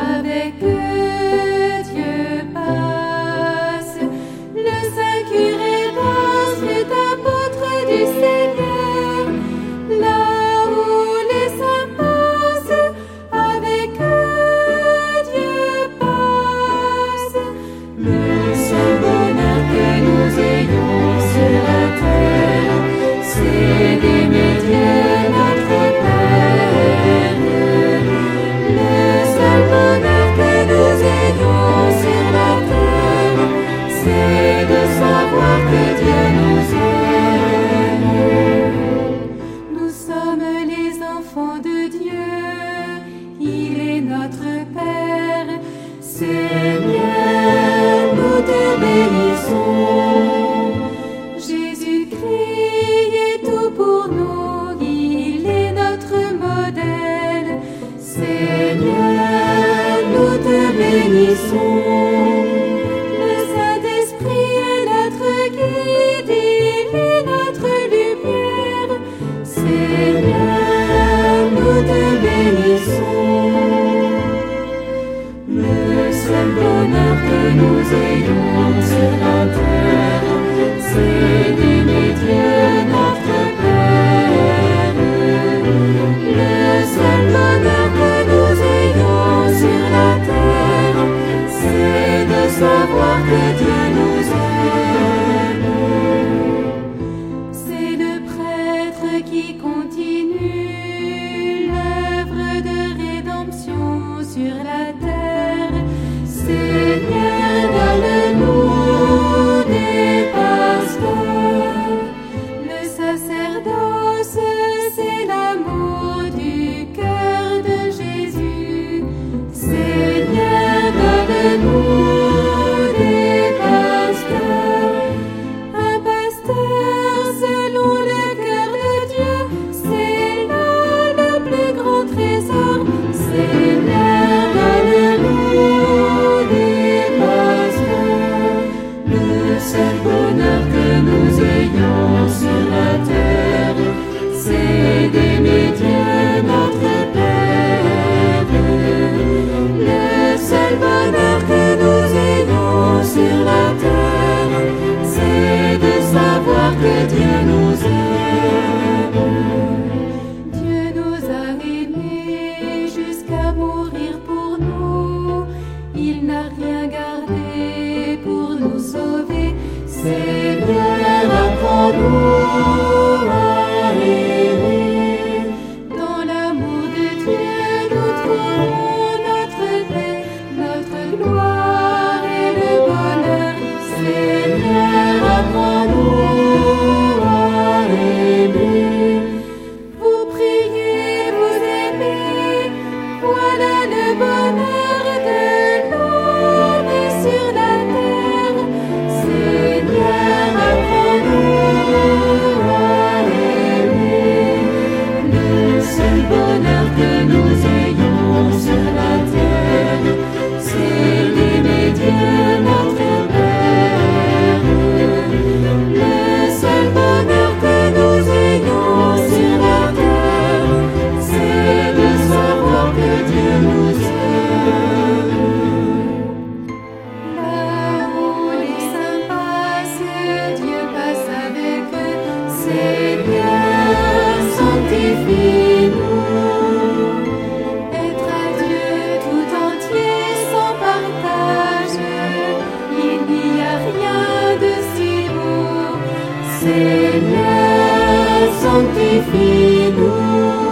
avec Bénissons le Saint-Esprit est notre guide, il est notre lumière. Seigneur, nous te bénissons. Le seul bonheur que nous ayons. rien gardé pour nous sauver. Seigneur, apprends-nous. Seigneur, sanctifie-nous.